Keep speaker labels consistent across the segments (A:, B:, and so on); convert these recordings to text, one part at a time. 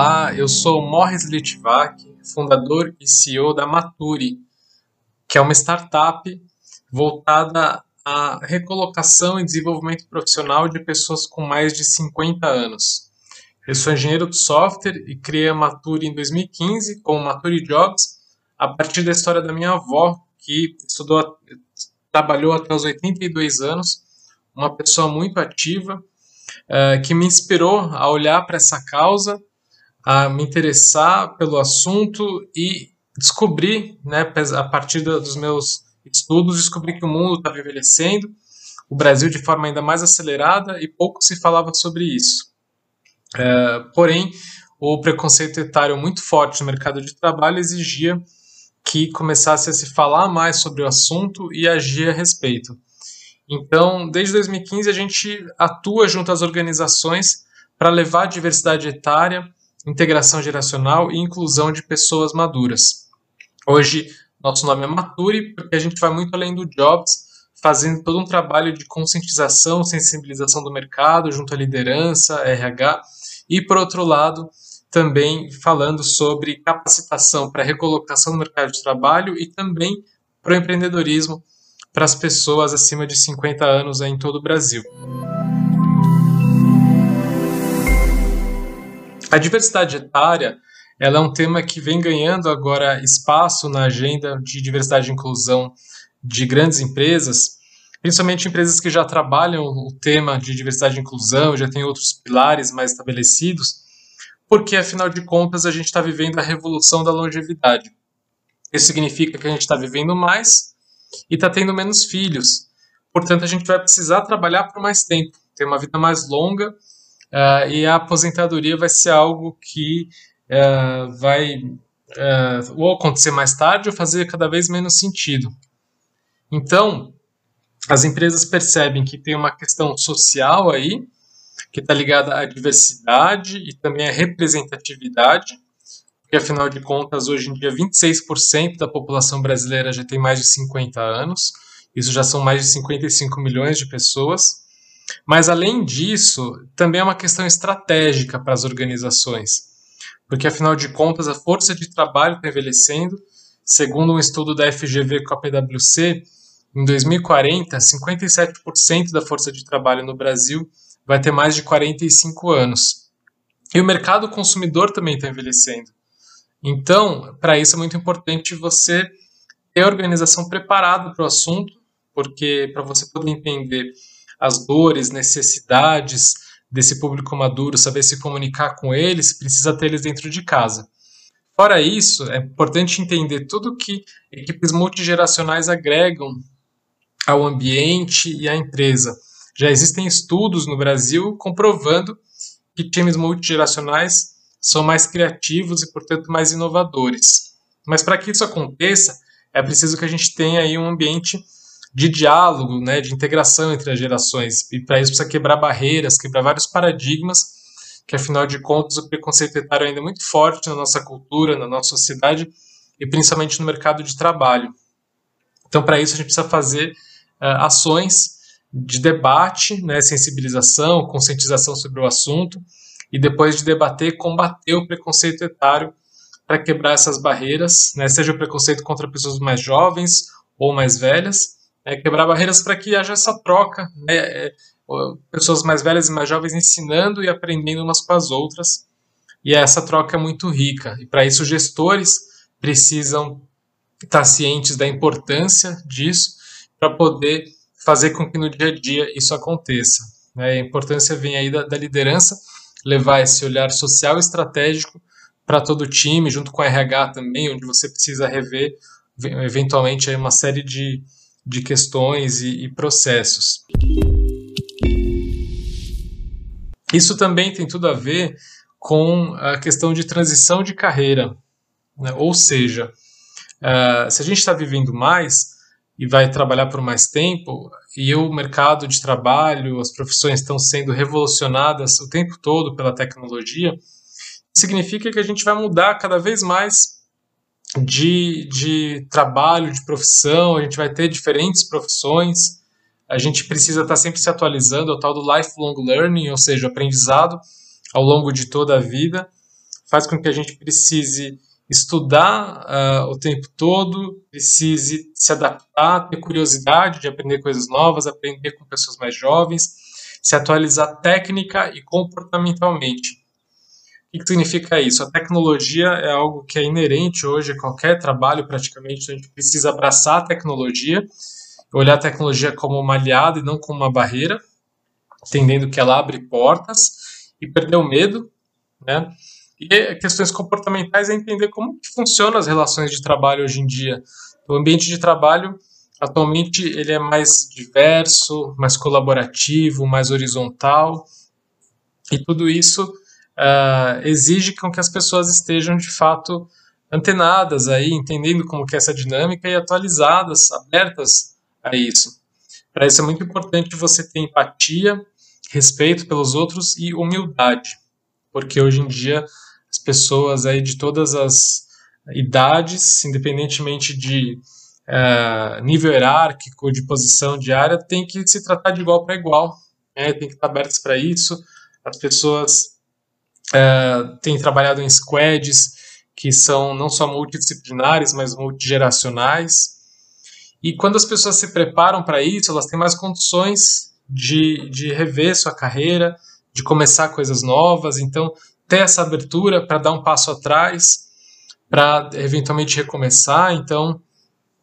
A: Olá, eu sou Morris Litvak, fundador e CEO da Maturi, que é uma startup voltada à recolocação e desenvolvimento profissional de pessoas com mais de 50 anos. Eu sou engenheiro de software e criei a Maturi em 2015 com o Maturi Jobs a partir da história da minha avó, que estudou, trabalhou até os 82 anos, uma pessoa muito ativa, uh, que me inspirou a olhar para essa causa, a me interessar pelo assunto e descobrir, né, a partir dos meus estudos, descobri que o mundo estava envelhecendo, o Brasil de forma ainda mais acelerada e pouco se falava sobre isso. É, porém, o preconceito etário muito forte no mercado de trabalho exigia que começasse a se falar mais sobre o assunto e agir a respeito. Então, desde 2015, a gente atua junto às organizações para levar a diversidade etária, integração geracional e inclusão de pessoas maduras. Hoje, nosso nome é Mature, porque a gente vai muito além do Jobs, fazendo todo um trabalho de conscientização, sensibilização do mercado, junto à liderança, RH, e, por outro lado, também falando sobre capacitação para recolocação no mercado de trabalho e também para o empreendedorismo para as pessoas acima de 50 anos em todo o Brasil. A diversidade etária ela é um tema que vem ganhando agora espaço na agenda de diversidade e inclusão de grandes empresas, principalmente empresas que já trabalham o tema de diversidade e inclusão, já têm outros pilares mais estabelecidos, porque afinal de contas a gente está vivendo a revolução da longevidade. Isso significa que a gente está vivendo mais e está tendo menos filhos. Portanto, a gente vai precisar trabalhar por mais tempo, ter uma vida mais longa, uh, e a aposentadoria vai ser algo que uh, vai uh, ou acontecer mais tarde ou fazer cada vez menos sentido. Então, as empresas percebem que tem uma questão social aí, que está ligada à diversidade e também à representatividade, porque afinal de contas, hoje em dia, 26% da população brasileira já tem mais de 50 anos, isso já são mais de 55 milhões de pessoas. Mas além disso, também é uma questão estratégica para as organizações, porque afinal de contas a força de trabalho está envelhecendo. Segundo um estudo da FGV com a PwC, em 2040, 57% da força de trabalho no Brasil vai ter mais de 45 anos. E o mercado consumidor também está envelhecendo. Então, para isso é muito importante você ter a organização preparada para o assunto, porque para você poder entender as dores, necessidades desse público maduro, saber se comunicar com eles, precisa ter eles dentro de casa. Fora isso, é importante entender tudo que equipes multigeracionais agregam ao ambiente e à empresa. Já existem estudos no Brasil comprovando que times multigeracionais são mais criativos e, portanto, mais inovadores. Mas para que isso aconteça, é preciso que a gente tenha aí um ambiente de diálogo, né, de integração entre as gerações. E para isso precisa quebrar barreiras, quebrar vários paradigmas, que afinal de contas o preconceito etário ainda é muito forte na nossa cultura, na nossa sociedade e principalmente no mercado de trabalho. Então, para isso a gente precisa fazer uh, ações de debate, né, sensibilização, conscientização sobre o assunto e depois de debater, combater o preconceito etário para quebrar essas barreiras, né, seja o preconceito contra pessoas mais jovens ou mais velhas, é, quebrar barreiras para que haja essa troca, né, é, pessoas mais velhas e mais jovens ensinando e aprendendo umas com as outras, e essa troca é muito rica. E para isso, gestores precisam estar cientes da importância disso para poder fazer com que no dia a dia isso aconteça. Né? A importância vem aí da, da liderança levar esse olhar social e estratégico para todo o time, junto com a RH também, onde você precisa rever eventualmente uma série de, de questões e, e processos. Isso também tem tudo a ver com a questão de transição de carreira. Né? Ou seja, uh, se a gente está vivendo mais e vai trabalhar por mais tempo, e o mercado de trabalho, as profissões estão sendo revolucionadas o tempo todo pela tecnologia, significa que a gente vai mudar cada vez mais de, de trabalho, de profissão, a gente vai ter diferentes profissões, a gente precisa estar sempre se atualizando, é o tal do lifelong learning, ou seja, aprendizado ao longo de toda a vida. faz com que a gente precise estudar uh, o tempo todo, precise se adaptar, ter curiosidade de aprender coisas novas, aprender com pessoas mais jovens, se atualizar técnica e comportamentalmente. O que significa isso? A tecnologia é algo que é inerente hoje a qualquer trabalho, praticamente, então a gente precisa abraçar a tecnologia, olhar a tecnologia como uma aliada e não como uma barreira, entendendo que ela abre portas e perder o medo, né? E questões comportamentais é entender como que funcionam as relações de trabalho hoje em dia. O ambiente de trabalho, atualmente, ele é mais diverso, mais colaborativo, mais horizontal, e tudo isso uh, exige com que as pessoas estejam, de fato, antenadas aí, entendendo como que é essa dinâmica e atualizadas, abertas a isso. Para isso é muito importante você ter empatia, respeito pelos outros e humildade, porque hoje em dia as pessoas aí de todas as idades, independentemente de uh, nível hierárquico, de posição diária, tem que se tratar de igual para igual, né? tem que estar abertas para isso. As pessoas uh, têm trabalhado em squads que são não só multidisciplinares, mas multigeracionais. E quando as pessoas se preparam para isso, elas têm mais condições de, de rever sua carreira, de começar coisas novas. Então, ter essa abertura para dar um passo atrás, para eventualmente recomeçar. Então,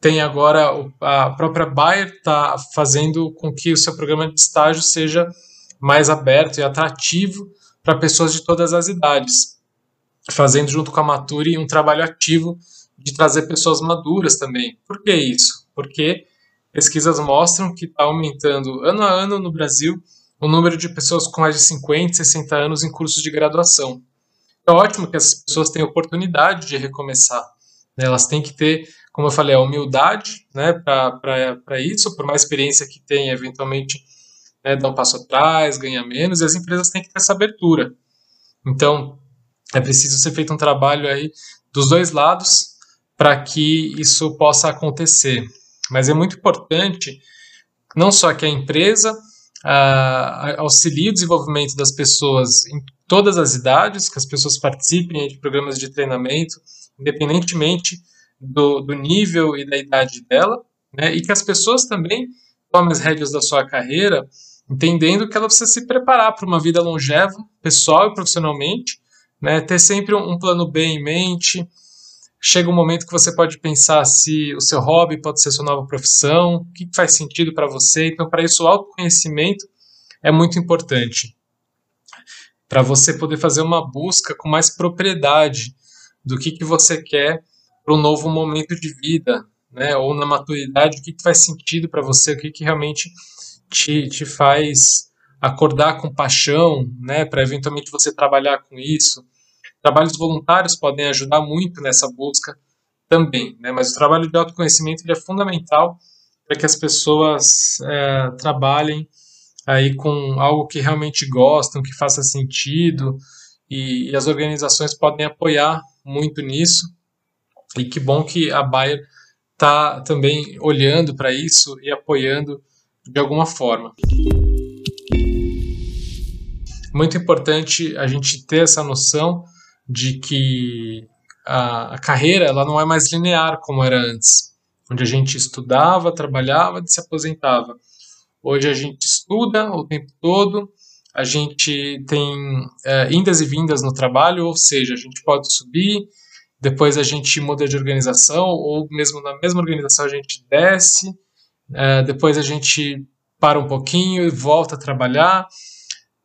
A: tem agora a própria Bayer está fazendo com que o seu programa de estágio seja mais aberto e atrativo para pessoas de todas as idades, fazendo junto com a Mature um trabalho ativo de trazer pessoas maduras também. Por que isso? Porque pesquisas mostram que está aumentando ano a ano no Brasil o número de pessoas com mais de 50, 60 anos em cursos de graduação. É ótimo que essas pessoas tenham oportunidade de recomeçar. Né? Elas têm que ter, como eu falei, a humildade né, para isso, por mais experiência que tenha, eventualmente né, dar um passo atrás, ganhar menos, e as empresas têm que ter essa abertura. Então, é preciso ser feito um trabalho aí dos dois lados para que isso possa acontecer. Mas é muito importante não só que a empresa uh, auxilie o desenvolvimento das pessoas em todas as idades, que as pessoas participem de programas de treinamento, independentemente do, do nível e da idade dela, né, e que as pessoas também tomem as rédeas da sua carreira, entendendo que ela precisa se preparar para uma vida longeva, pessoal e profissionalmente, né, ter sempre um, plano B em mente, chega um momento que você pode pensar se o seu hobby pode ser sua nova profissão, o que faz sentido para você. Então, para isso, o autoconhecimento é muito importante. Para você poder fazer uma busca com mais propriedade do que, que você quer para um novo momento de vida, né? ou na maturidade, o que, que faz sentido para você, o que, que realmente te, te faz acordar com paixão, né? para eventualmente você trabalhar com isso Trabalhos voluntários podem ajudar muito nessa busca também, né? mas o trabalho de autoconhecimento é fundamental para que as pessoas é, trabalhem aí com algo que realmente gostam, que faça sentido, e, e, as organizações podem apoiar muito nisso. E que bom que a Bayer está também olhando para isso e apoiando de alguma forma. Muito importante a gente ter essa noção de que a, a carreira ela não é mais linear como era antes, onde a gente estudava, trabalhava e se aposentava. Hoje a gente estuda o tempo todo, a gente tem é, indas e vindas no trabalho, ou seja, a gente pode subir, depois a gente muda de organização, ou mesmo na mesma organização a gente desce, é, depois a gente para um pouquinho e volta a trabalhar,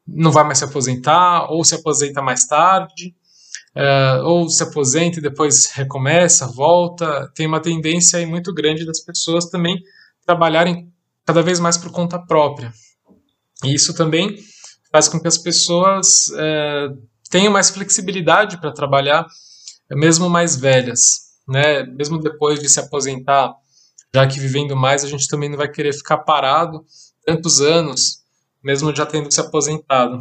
A: não vai mais se aposentar, ou se aposenta mais tarde uh, ou se aposenta e depois recomeça, volta. Tem uma tendência aí muito grande das pessoas também trabalharem cada vez mais por conta própria. E isso também faz com que as pessoas uh, tenham mais flexibilidade para trabalhar, mesmo mais velhas, né? Mesmo depois de se aposentar, já que vivendo mais, a gente também não vai querer ficar parado tantos anos, mesmo já tendo se aposentado.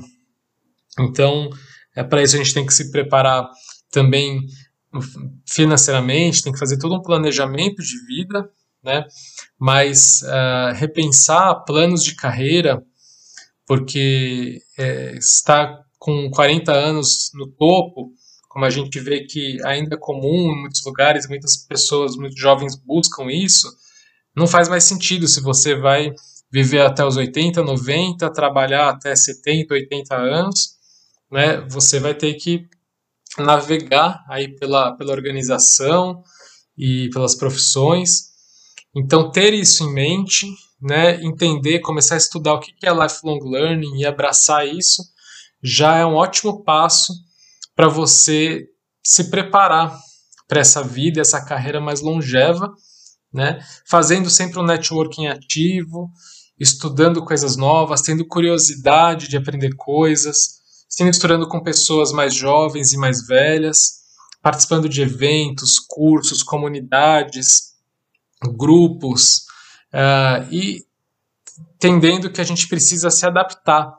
A: Então, é, Para isso a gente tem que se preparar também financeiramente, tem que fazer todo um planejamento de vida, né? Mas uh, repensar planos de carreira, porque é, está com 40 anos no topo, como a gente vê que ainda é comum em muitos lugares, muitas pessoas, muitos jovens buscam isso, não faz mais sentido se você vai viver até os 80, 90, trabalhar até 70, 80 anos, né? Você vai ter que navegar aí pela, pela organização e pelas profissões. Então, ter isso em mente, né, entender, começar a estudar o que é lifelong learning e abraçar isso, já é um ótimo passo para você se preparar para essa vida, essa carreira mais longeva, né, fazendo sempre um networking ativo, estudando coisas novas, tendo curiosidade de aprender coisas, se misturando com pessoas mais jovens e mais velhas, participando de eventos, cursos, comunidades, grupos, uh, e entendendo que a gente precisa se adaptar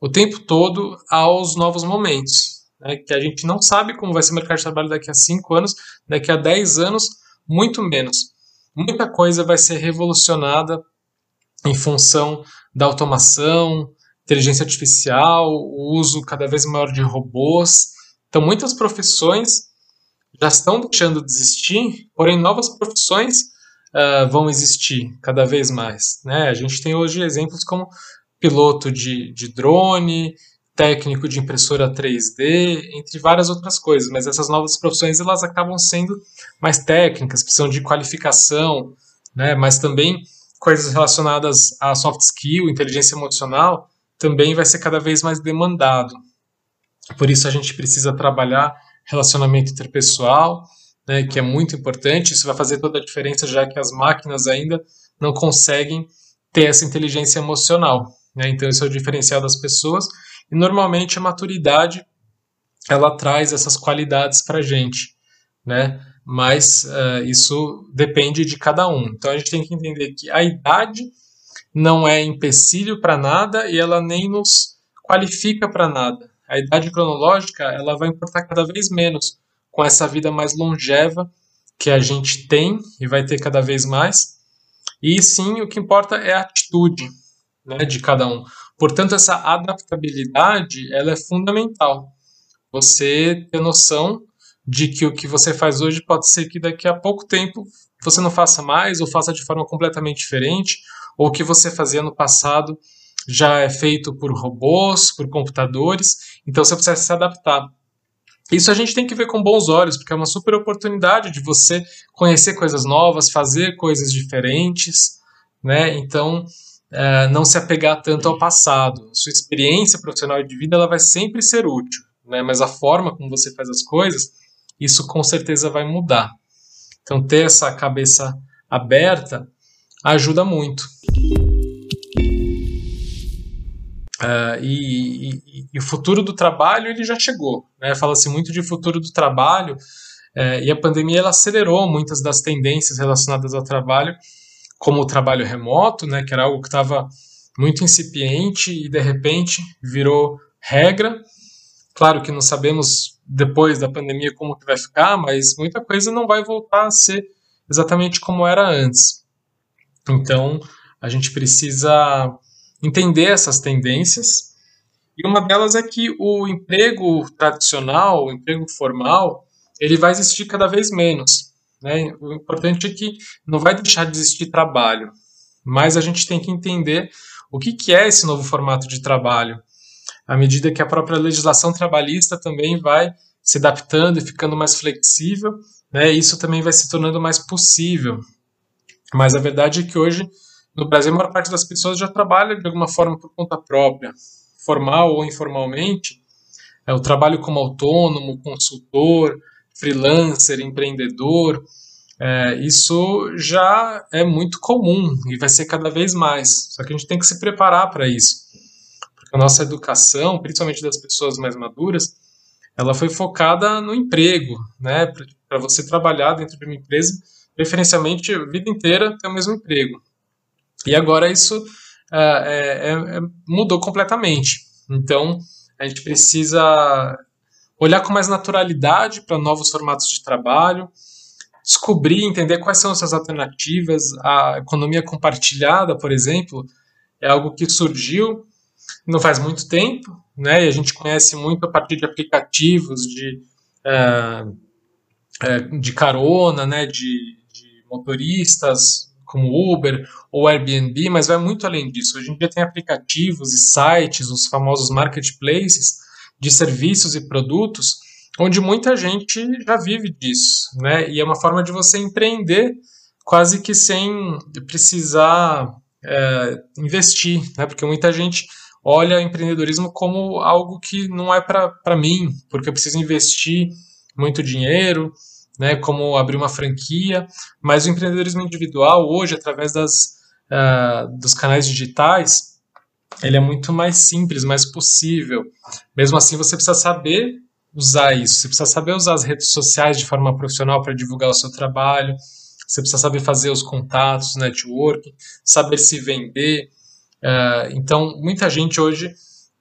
A: o tempo todo aos novos momentos. Né, que a gente não sabe como vai ser o mercado de trabalho daqui a 5 anos, daqui a 10 anos, muito menos. Muita coisa vai ser revolucionada em função da automação, inteligência artificial, o uso cada vez maior de robôs. Então, muitas profissões já estão deixando de existir, porém, novas profissões uh, vão existir cada vez mais. Né? A gente tem hoje exemplos como piloto de, de drone, técnico de impressora 3D, entre várias outras coisas, mas essas novas profissões elas acabam sendo mais técnicas, precisam de qualificação, né? mas também coisas relacionadas a soft skill, inteligência emocional, também vai ser cada vez mais demandado. Por isso a gente precisa trabalhar relacionamento interpessoal, né, que é muito importante. Isso vai fazer toda a diferença, já que as máquinas ainda não conseguem ter essa inteligência emocional. Né? Então, isso é o diferencial das pessoas. E normalmente a maturidade ela traz essas qualidades para a gente, né? Mas uh, isso depende de cada um. Então a gente tem que entender que a idade não é empecilho para nada e ela nem nos qualifica para nada. A idade cronológica ela vai importar cada vez menos com essa vida mais longeva que a gente tem e vai ter cada vez mais. E sim, o que importa é a atitude né, de cada um. Portanto, essa adaptabilidade ela é fundamental. Você ter noção de que o que você faz hoje pode ser que daqui a pouco tempo você não faça mais ou faça de forma completamente diferente ou o que você fazia no passado já é feito por robôs, por computadores, então você precisa se adaptar. Isso a gente tem que ver com bons olhos, porque é uma super oportunidade de você conhecer coisas novas, fazer coisas diferentes, né? Então, é, não se apegar tanto ao passado. Sua experiência profissional e de vida ela vai sempre ser útil, né? Mas a forma como você faz as coisas, isso com certeza vai mudar. Então, ter essa cabeça aberta ajuda muito. Uh, e, e, e, o futuro do trabalho ele já chegou. Né? Fala-se muito de futuro do trabalho uh, e a pandemia ela acelerou muitas das tendências relacionadas ao trabalho, como o trabalho remoto, né, que era algo que estava muito incipiente e de repente virou regra. Claro que não sabemos depois da pandemia como que vai ficar, mas muita coisa não vai voltar a ser exatamente como era antes. Então, a gente precisa entender essas tendências. E uma delas é que o emprego tradicional, o emprego formal, ele vai existir cada vez menos. Né? O importante é que não vai deixar de existir trabalho, mas a gente tem que entender o que, que é esse novo formato de trabalho. À medida que a própria legislação trabalhista também vai se adaptando e ficando mais flexível, né, isso também vai se tornando mais possível. Mas a verdade é que hoje, no Brasil, a maior parte das pessoas já trabalha de alguma forma por conta própria, formal ou informalmente. É o trabalho como autônomo, consultor, freelancer, empreendedor. É, isso já é muito comum e vai ser cada vez mais. Só que a gente tem que se preparar para isso. Porque a nossa educação, principalmente das pessoas mais maduras, ela foi focada no emprego, né? Para você trabalhar dentro de uma empresa preferencialmente a vida inteira ter o mesmo emprego. E agora isso é, é, é, mudou completamente. Então a gente precisa olhar com mais naturalidade para novos formatos de trabalho, descobrir, entender quais são essas alternativas. A economia compartilhada, por exemplo, é algo que surgiu não faz muito tempo, né? E a gente conhece muito a partir de aplicativos de é, de carona, né, de, de motoristas, como Uber ou Airbnb, mas vai muito além disso. Hoje em dia tem aplicativos e sites, os famosos marketplaces de serviços e produtos, onde muita gente já vive disso, né? E é uma forma de você empreender quase que sem precisar é, investir, né? Porque muita gente olha empreendedorismo como algo que não é para mim, porque eu preciso investir muito dinheiro, né, como abrir uma franquia, mas o empreendedorismo individual hoje, através das, uh, dos canais digitais, ele é muito mais simples, mais possível. Mesmo assim, você precisa saber usar isso, você precisa saber usar as redes sociais de forma profissional para divulgar o seu trabalho, você precisa saber fazer os contatos, network, saber se vender. Uh, então, muita gente hoje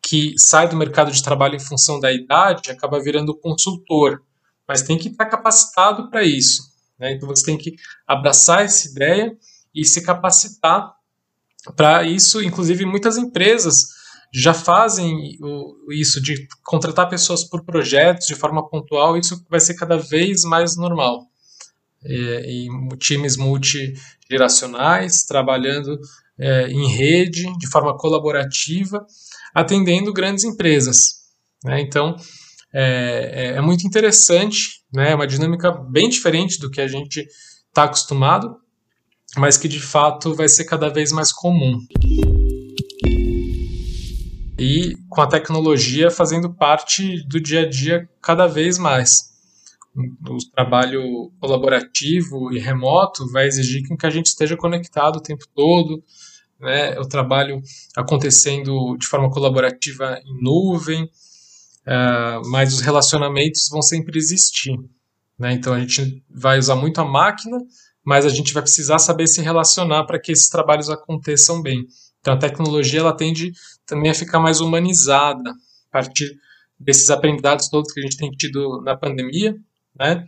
A: que sai do mercado de trabalho em função da idade acaba virando consultor mas tem que estar capacitado para isso. Né? Então você tem que abraçar essa ideia e se capacitar para isso. Inclusive, muitas empresas já fazem isso de contratar pessoas por projetos de forma pontual. Isso vai ser cada vez mais normal. E, e times multigeracionais trabalhando é, em rede, de forma colaborativa, atendendo grandes empresas. Né? Então, é, é, é muito interessante, né? É uma dinâmica bem diferente do que a gente está acostumado, mas que de fato vai ser cada vez mais comum. E com a tecnologia fazendo parte do dia a dia cada vez mais. O trabalho colaborativo e remoto vai exigir que a gente esteja conectado o tempo todo, né? o trabalho acontecendo de forma colaborativa em nuvem, uh, mas os relacionamentos vão sempre existir. Né? Então a gente vai usar muito a máquina, mas a gente vai precisar saber se relacionar para que esses trabalhos aconteçam bem. Então a tecnologia ela tende também a ficar mais humanizada a partir desses aprendizados todos que a gente tem tido na pandemia, né?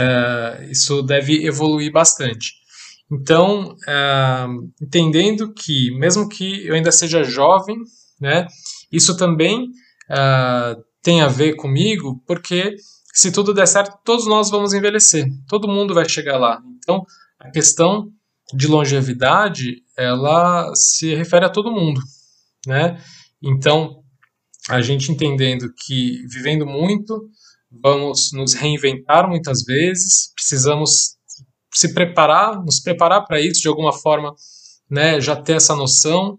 A: Uh, isso deve evoluir bastante. Então, uh, entendendo que, mesmo que eu ainda seja jovem, né, isso também uh, tem a ver comigo, porque se tudo der certo, todos nós vamos envelhecer, todo mundo vai chegar lá. Então, a questão de longevidade, ela se refere a todo mundo, né? Então, a gente entendendo que vivendo muito, vamos nos reinventar muitas vezes, precisamos se preparar, nos preparar para isso de alguma forma, né? Já ter essa noção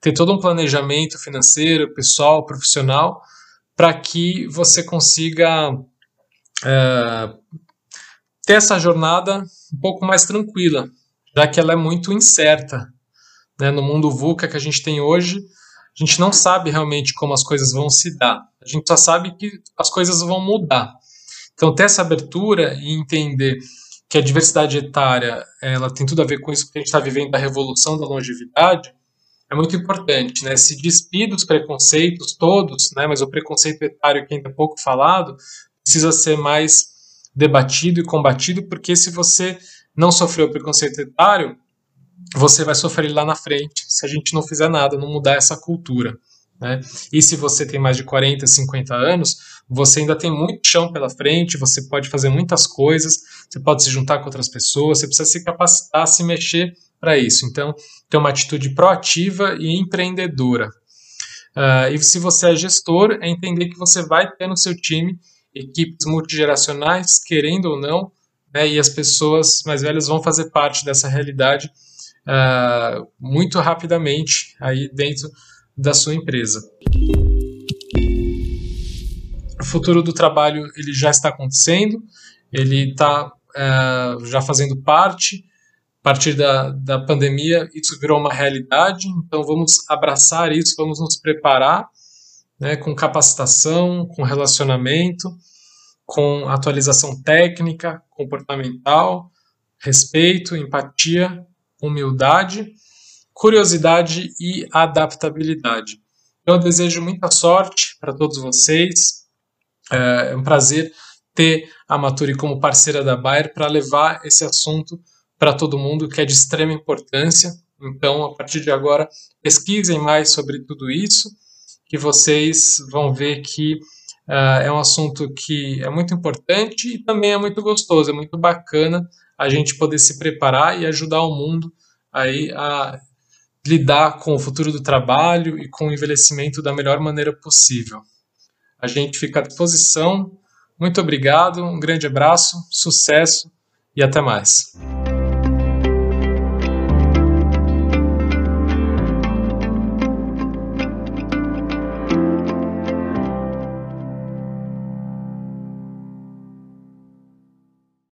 A: ter todo um planejamento financeiro, pessoal, profissional, para que você consiga é, ter essa jornada um pouco mais tranquila, já que ela é muito incerta. Né? No mundo VUCA que a gente tem hoje, a gente não sabe realmente como as coisas vão se dar. A gente só sabe que as coisas vão mudar. Então, ter essa abertura e entender que a diversidade etária ela tem tudo a ver com isso, porque a gente está vivendo a revolução da longevidade, é muito importante, né? Se despir dos preconceitos todos, né? Mas o preconceito etário que ainda é pouco falado precisa ser mais debatido e combatido, porque se você não sofreu preconceito etário, você vai sofrer lá na frente se a gente não fizer nada, não mudar essa cultura. Né? E se você tem mais de 40, 50 anos, você ainda tem muito chão pela frente, você pode fazer muitas coisas, você pode se juntar com outras pessoas, você precisa se capacitar, se mexer para isso. Então, ter uma atitude proativa e empreendedora. Uh, e se você é gestor, é entender que você vai ter no seu time equipes multigeracionais, querendo ou não, né, e as pessoas mais velhas vão fazer parte dessa realidade uh, muito rapidamente aí dentro da sua empresa. O futuro do trabalho ele já está acontecendo, ele está uh, já fazendo parte a partir da, da pandemia, isso virou uma realidade, então vamos abraçar isso, vamos nos preparar né, com capacitação, com relacionamento, com atualização técnica, comportamental, respeito, empatia, humildade, curiosidade e adaptabilidade. Eu desejo muita sorte para todos vocês. É um prazer ter a Maturi como parceira da Bayer para levar esse assunto para todo mundo, que é de extrema importância. Então, a partir de agora, pesquisem mais sobre tudo isso, que vocês vão ver que Uh, é um assunto que é muito importante e também é muito gostoso, é muito bacana a gente poder se preparar e ajudar o mundo aí a lidar com o futuro do trabalho e com o envelhecimento da melhor maneira possível. A gente fica à disposição. Muito obrigado, um grande abraço, sucesso e até mais.